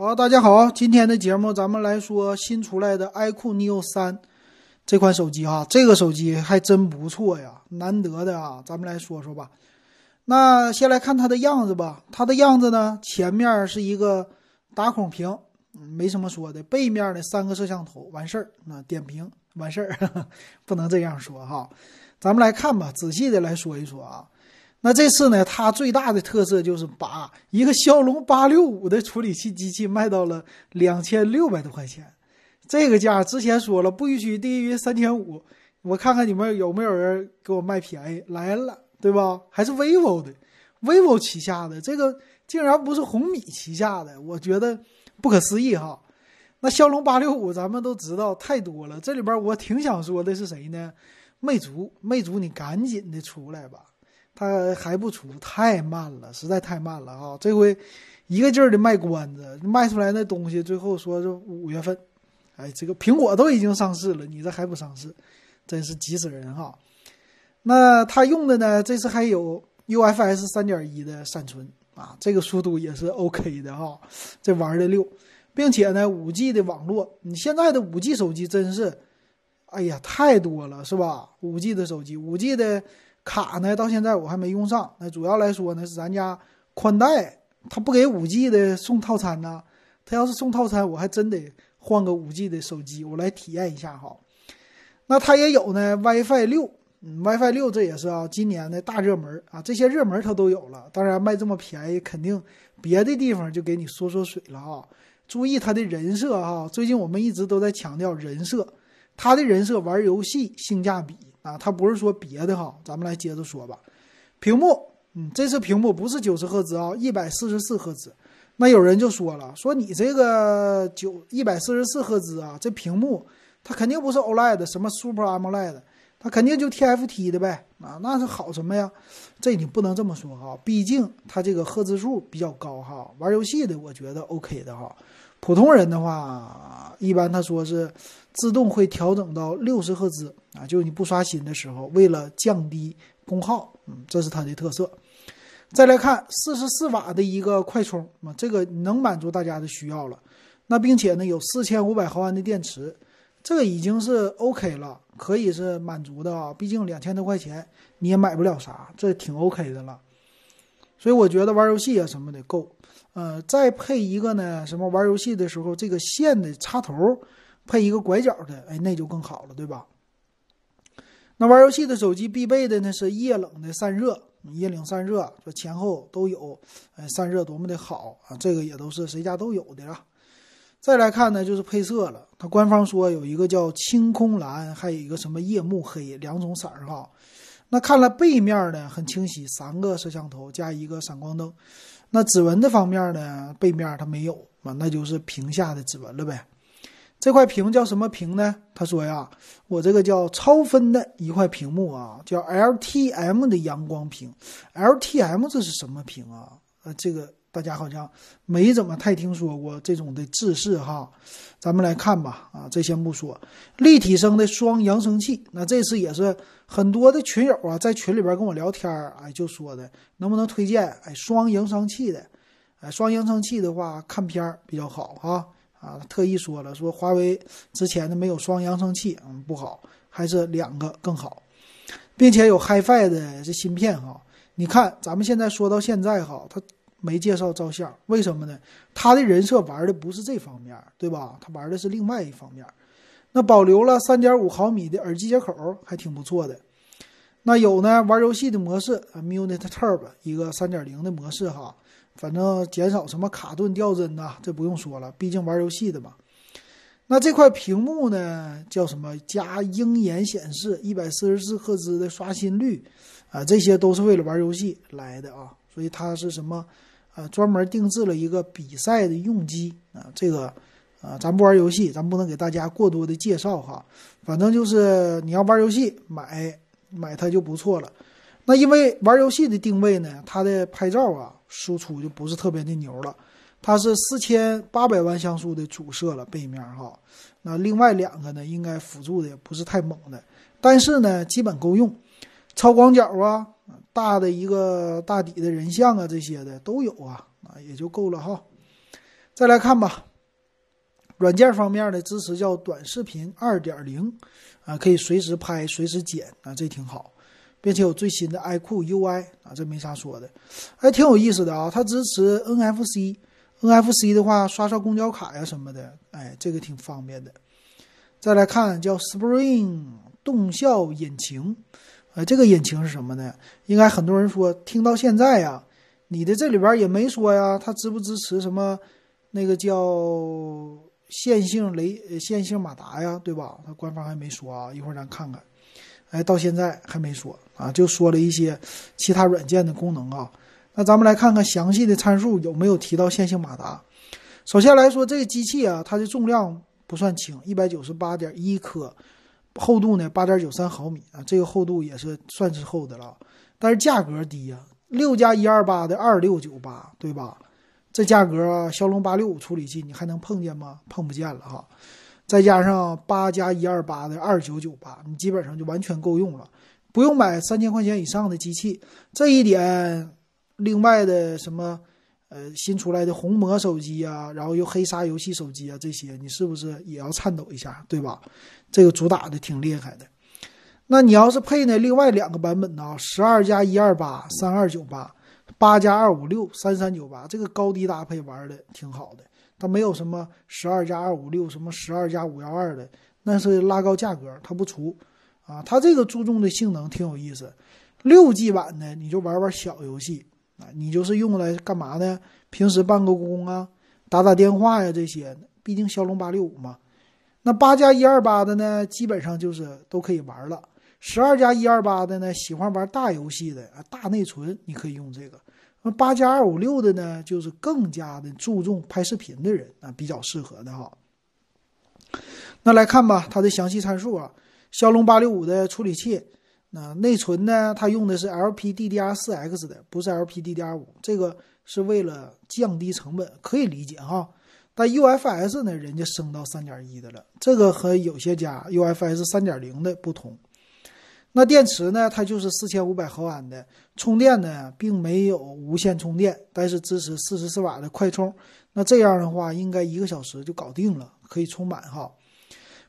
好，大家好，今天的节目咱们来说新出来的 iQOO Neo 三这款手机哈，这个手机还真不错呀，难得的啊，咱们来说说吧。那先来看它的样子吧，它的样子呢，前面是一个打孔屏，没什么说的，背面的三个摄像头，完事儿，那点屏完事儿，不能这样说哈。咱们来看吧，仔细的来说一说啊。那这次呢，它最大的特色就是把一个骁龙八六五的处理器机器卖到了两千六百多块钱，这个价之前说了不允许低于三千五，我看看你们有没有人给我卖便宜来了，对吧？还是 vivo 的，vivo 旗下的这个竟然不是红米旗下的，我觉得不可思议哈。那骁龙八六五咱们都知道太多了，这里边我挺想说的是谁呢？魅族，魅族你赶紧的出来吧。它还不出，太慢了，实在太慢了啊！这回一个劲儿的卖关子，卖出来那东西，最后说是五月份。哎，这个苹果都已经上市了，你这还不上市，真是急死人哈！那它用的呢，这次还有 UFS 三点一的闪存啊，这个速度也是 OK 的哈，这玩的溜，并且呢，五 G 的网络，你现在的五 G 手机真是，哎呀，太多了，是吧？五 G 的手机，五 G 的。卡呢？到现在我还没用上。那主要来说呢，是咱家宽带，他不给五 G 的送套餐呢。他要是送套餐，我还真得换个五 G 的手机，我来体验一下哈。那它也有呢，WiFi 六，嗯，WiFi 六这也是啊，今年的大热门啊。这些热门它都有了，当然卖这么便宜，肯定别的地方就给你缩缩水了啊。注意它的人设哈，最近我们一直都在强调人设，它的人设玩游戏性价比。啊，它不是说别的哈，咱们来接着说吧。屏幕，嗯，这次屏幕不是九十赫兹啊，一百四十四赫兹。那有人就说了，说你这个九一百四十四赫兹啊，这屏幕它肯定不是 OLED，什么 Super AMOLED，它肯定就 TFT 的呗。啊，那是好什么呀？这你不能这么说哈，毕竟它这个赫兹数比较高哈，玩游戏的我觉得 OK 的哈。普通人的话，一般他说是自动会调整到六十赫兹啊，就是你不刷新的时候，为了降低功耗，嗯，这是它的特色。再来看四十四瓦的一个快充啊，这个能满足大家的需要了。那并且呢，有四千五百毫安的电池，这个已经是 OK 了，可以是满足的啊。毕竟两千多块钱你也买不了啥，这挺 OK 的了。所以我觉得玩游戏啊什么的够。呃，再配一个呢，什么玩游戏的时候，这个线的插头配一个拐角的，哎，那就更好了，对吧？那玩游戏的手机必备的呢是液冷的散热，液冷散热，说前后都有，哎，散热多么的好啊！这个也都是谁家都有的啊。再来看呢，就是配色了，它官方说有一个叫青空蓝，还有一个什么夜幕黑两种色儿哈。那看了背面呢，很清晰，三个摄像头加一个闪光灯。那指纹的方面呢？背面它没有啊，那就是屏下的指纹了呗。这块屏叫什么屏呢？他说呀，我这个叫超分的一块屏幕啊，叫 LTM 的阳光屏。LTM 这是什么屏啊？呃，这个。大家好像没怎么太听说过这种的制式哈，咱们来看吧啊，这先不说，立体声的双扬声器，那这次也是很多的群友啊在群里边跟我聊天儿，哎就说的能不能推荐哎双扬声器的，哎双扬声器的话看片儿比较好哈。啊，特意说了说华为之前的没有双扬声器嗯不好，还是两个更好，并且有 HiFi 的这芯片哈，你看咱们现在说到现在哈，它。没介绍照相，为什么呢？他的人设玩的不是这方面，对吧？他玩的是另外一方面。那保留了三点五毫米的耳机接口，还挺不错的。那有呢，玩游戏的模式，Munit Turbo 一个三点零的模式哈，反正减少什么卡顿掉帧呐，这不用说了，毕竟玩游戏的嘛。那这块屏幕呢，叫什么？加鹰眼显示，一百四十四赫兹的刷新率，啊，这些都是为了玩游戏来的啊，所以它是什么？呃，专门定制了一个比赛的用机啊，这个，啊，咱不玩游戏，咱不能给大家过多的介绍哈。反正就是你要玩游戏，买买它就不错了。那因为玩游戏的定位呢，它的拍照啊输出就不是特别的牛了。它是四千八百万像素的主摄了，背面哈。那另外两个呢，应该辅助的也不是太猛的，但是呢，基本够用。超广角啊。大的一个大底的人像啊，这些的都有啊，啊也就够了哈。再来看吧，软件方面的支持叫短视频二点零，啊，可以随时拍、随时剪啊，这挺好，并且有最新的 iQOO UI 啊，这没啥说的，还挺有意思的啊。它支持 NFC，NFC 的话刷刷公交卡呀什么的，哎，这个挺方便的。再来看叫 Spring 动效引擎，呃，这个引擎是什么呢？应该很多人说听到现在呀，你的这里边也没说呀，它支不支持什么那个叫线性雷线性马达呀，对吧？它官方还没说啊，一会儿咱看看。哎，到现在还没说啊，就说了一些其他软件的功能啊。那咱们来看看详细的参数有没有提到线性马达。首先来说，这个机器啊，它的重量。不算轻，一百九十八点一克，厚度呢八点九三毫米啊，这个厚度也是算是厚的了。但是价格低呀，六加一二八的二六九八，对吧？这价格骁龙八六五处理器你还能碰见吗？碰不见了哈。再加上八加一二八的二九九八，你基本上就完全够用了，不用买三千块钱以上的机器。这一点，另外的什么？呃，新出来的红魔手机啊，然后又黑鲨游戏手机啊，这些你是不是也要颤抖一下，对吧？这个主打的挺厉害的。那你要是配呢，另外两个版本呢，十二加一二八三二九八，八加二五六三三九八，这个高低搭配玩的挺好的。它没有什么十二加二五六，什么十二加五幺二的，那是拉高价格，它不出啊。它这个注重的性能挺有意思，六 G 版的你就玩玩小游戏。啊，你就是用来干嘛呢？平时办个公啊，打打电话呀这些。毕竟骁龙八六五嘛。那八加一二八的呢，基本上就是都可以玩了。十二加一二八的呢，喜欢玩大游戏的啊，大内存你可以用这个。那八加二五六的呢，就是更加的注重拍视频的人啊，比较适合的哈。那来看吧，它的详细参数啊，骁龙八六五的处理器。那内存呢？它用的是 LPDDR4X 的，不是 LPDDR5。这个是为了降低成本，可以理解哈。但 UFS 呢，人家升到3.1的了，这个和有些家 UFS 3.0的不同。那电池呢？它就是4500毫安的，充电呢并没有无线充电，但是支持44瓦的快充。那这样的话，应该一个小时就搞定了，可以充满哈。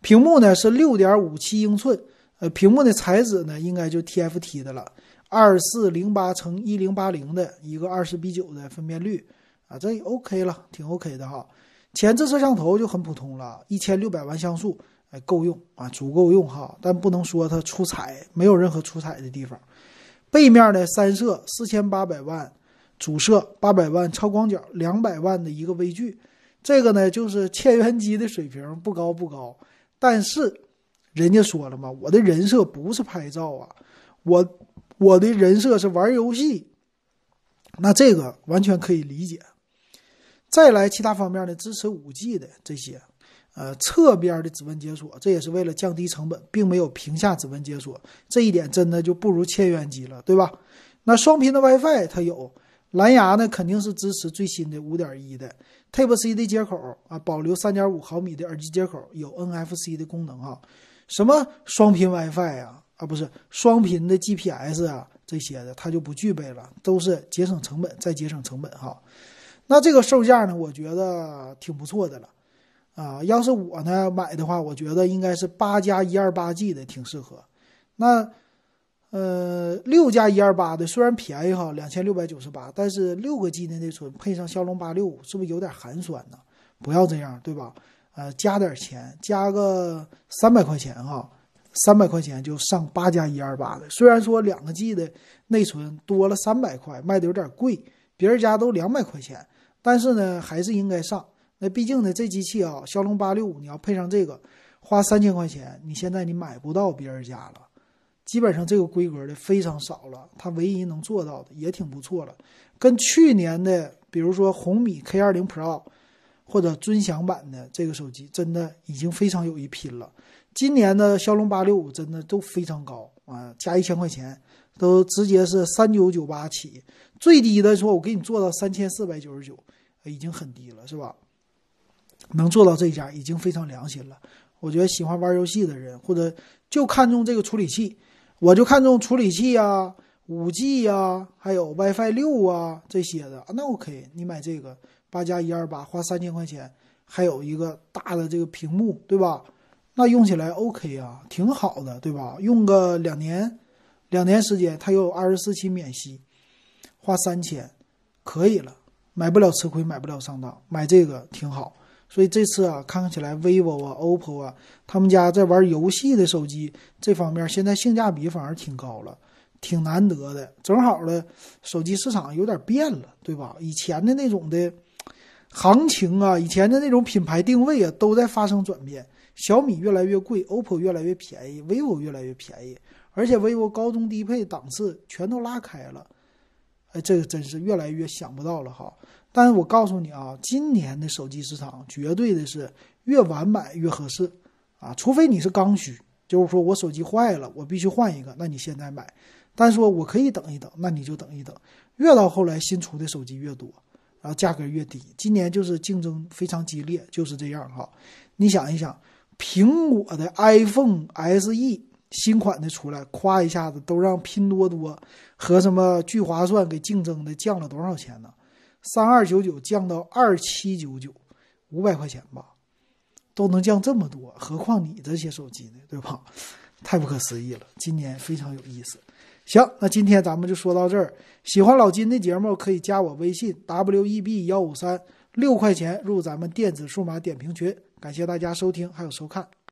屏幕呢是6.57英寸。呃，屏幕的材质呢，应该就 TFT 的了，二四零八乘一零八零的一个二十比九的分辨率啊，这 OK 了，挺 OK 的哈。前置摄像头就很普通了，一千六百万像素，哎，够用啊，足够用哈，但不能说它出彩，没有任何出彩的地方。背面的三摄四千八百万，主摄八百万超广角，两百万的一个微距，这个呢就是千元机的水平，不高不高，但是。人家说了嘛，我的人设不是拍照啊，我我的人设是玩游戏，那这个完全可以理解。再来其他方面的支持五 G 的这些，呃，侧边的指纹解锁，这也是为了降低成本，并没有屏下指纹解锁，这一点真的就不如千元机了，对吧？那双频的 WiFi 它有，蓝牙呢肯定是支持最新的五点一的 Type C 的接口啊，保留三点五毫米的耳机接口，有 NFC 的功能啊。什么双频 WiFi 啊啊不是双频的 GPS 啊这些的它就不具备了，都是节省成本再节省成本哈。那这个售价呢，我觉得挺不错的了啊。要是我呢买的话，我觉得应该是八加一二八 G 的挺适合。那呃六加一二八的虽然便宜哈，两千六百九十八，但是六个 G 的内存配上骁龙八六五，是不是有点寒酸呢？不要这样，对吧？呃，加点钱，加个三百块钱哈，三百块钱就上八加一二八的。虽然说两个 G 的内存多了三百块，卖的有点贵，别人家都两百块钱，但是呢，还是应该上。那毕竟呢，这机器啊，骁龙八六五，你要配上这个，花三千块钱，你现在你买不到别人家了，基本上这个规格的非常少了。它唯一能做到的也挺不错了，跟去年的，比如说红米 K 二零 Pro。或者尊享版的这个手机真的已经非常有一拼了。今年的骁龙八六五真的都非常高啊，加一千块钱都直接是三九九八起，最低的说我给你做到三千四百九十九，已经很低了，是吧？能做到这家已经非常良心了。我觉得喜欢玩游戏的人或者就看中这个处理器，我就看中处理器啊、五 G 呀，还有 WiFi 六啊这些的，那 OK，你买这个。八加一二八花三千块钱，还有一个大的这个屏幕，对吧？那用起来 OK 啊，挺好的，对吧？用个两年，两年时间，它有二十四期免息，花三千，可以了，买不了吃亏，买不了上当，买这个挺好。所以这次啊，看起来 vivo 啊、OPPO 啊，他们家在玩游戏的手机这方面，现在性价比反而挺高了，挺难得的。正好呢，手机市场有点变了，对吧？以前的那种的行情啊，以前的那种品牌定位啊，都在发生转变。小米越来越贵，OPPO 越来越便宜，vivo 越来越便宜，而且 vivo 高中低配档次全都拉开了。哎，这个真是越来越想不到了哈。但是我告诉你啊，今年的手机市场绝对的是越晚买越合适啊，除非你是刚需，就是说我手机坏了，我必须换一个，那你现在买。但说我可以等一等，那你就等一等。越到后来新出的手机越多，然后价格越低。今年就是竞争非常激烈，就是这样哈。你想一想，苹果的 iPhone SE 新款的出来，夸一下子都让拼多多和什么聚划算给竞争的降了多少钱呢？三二九九降到二七九九，五百块钱吧，都能降这么多，何况你这些手机呢，对吧？太不可思议了，今年非常有意思。行，那今天咱们就说到这儿。喜欢老金的节目，可以加我微信 w e b 幺五三，六块钱入咱们电子数码点评群。感谢大家收听还有收看。